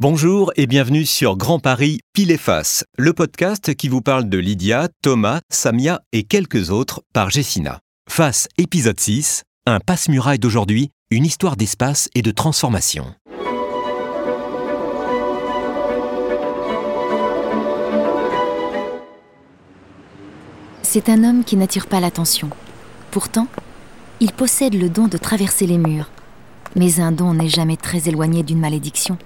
Bonjour et bienvenue sur Grand Paris Pile et Face, le podcast qui vous parle de Lydia, Thomas, Samia et quelques autres par Jessina. Face épisode 6, un passe-muraille d'aujourd'hui, une histoire d'espace et de transformation. C'est un homme qui n'attire pas l'attention. Pourtant, il possède le don de traverser les murs. Mais un don n'est jamais très éloigné d'une malédiction.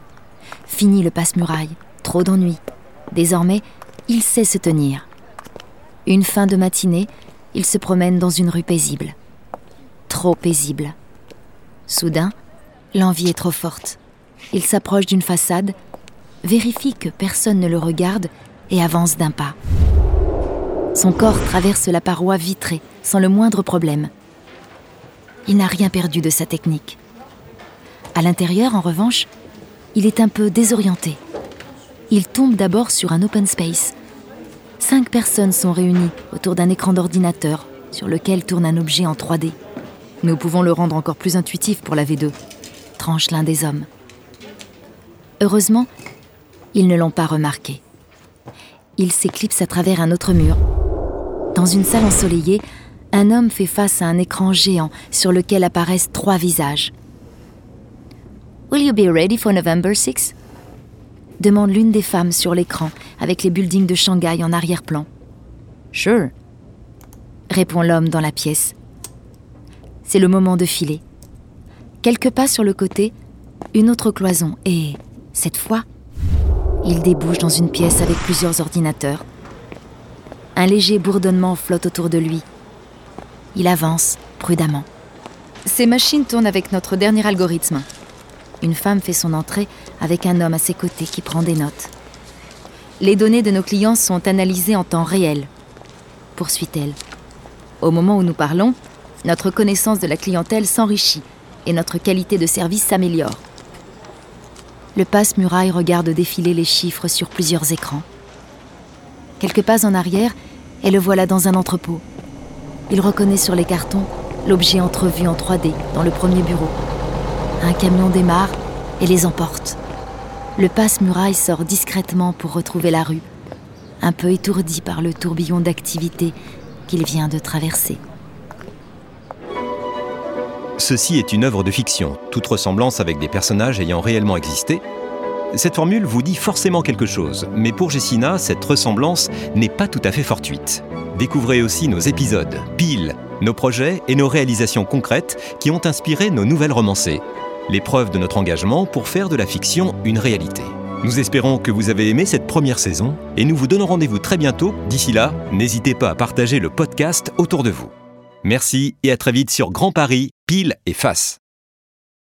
Fini le passe-muraille, trop d'ennuis. Désormais, il sait se tenir. Une fin de matinée, il se promène dans une rue paisible. Trop paisible. Soudain, l'envie est trop forte. Il s'approche d'une façade, vérifie que personne ne le regarde et avance d'un pas. Son corps traverse la paroi vitrée sans le moindre problème. Il n'a rien perdu de sa technique. À l'intérieur, en revanche, il est un peu désorienté. Il tombe d'abord sur un open space. Cinq personnes sont réunies autour d'un écran d'ordinateur sur lequel tourne un objet en 3D. Nous pouvons le rendre encore plus intuitif pour la V2, tranche l'un des hommes. Heureusement, ils ne l'ont pas remarqué. Il s'éclipse à travers un autre mur. Dans une salle ensoleillée, un homme fait face à un écran géant sur lequel apparaissent trois visages. Will you be ready for November 6 demande l'une des femmes sur l'écran, avec les buildings de Shanghai en arrière-plan. Sure, répond l'homme dans la pièce. C'est le moment de filer. Quelques pas sur le côté, une autre cloison, et, cette fois, il débouche dans une pièce avec plusieurs ordinateurs. Un léger bourdonnement flotte autour de lui. Il avance, prudemment. Ces machines tournent avec notre dernier algorithme, une femme fait son entrée avec un homme à ses côtés qui prend des notes. Les données de nos clients sont analysées en temps réel, poursuit-elle. Au moment où nous parlons, notre connaissance de la clientèle s'enrichit et notre qualité de service s'améliore. Le passe-muraille regarde défiler les chiffres sur plusieurs écrans. Quelques pas en arrière, et le voilà dans un entrepôt. Il reconnaît sur les cartons l'objet entrevu en 3D dans le premier bureau. Un camion démarre et les emporte. Le passe-muraille sort discrètement pour retrouver la rue, un peu étourdi par le tourbillon d'activité qu'il vient de traverser. Ceci est une œuvre de fiction, toute ressemblance avec des personnages ayant réellement existé. Cette formule vous dit forcément quelque chose, mais pour Jessina, cette ressemblance n'est pas tout à fait fortuite. Découvrez aussi nos épisodes, piles, nos projets et nos réalisations concrètes qui ont inspiré nos nouvelles romancées l'épreuve de notre engagement pour faire de la fiction une réalité. Nous espérons que vous avez aimé cette première saison et nous vous donnons rendez-vous très bientôt. D'ici là, n'hésitez pas à partager le podcast autour de vous. Merci et à très vite sur Grand Paris, pile et face.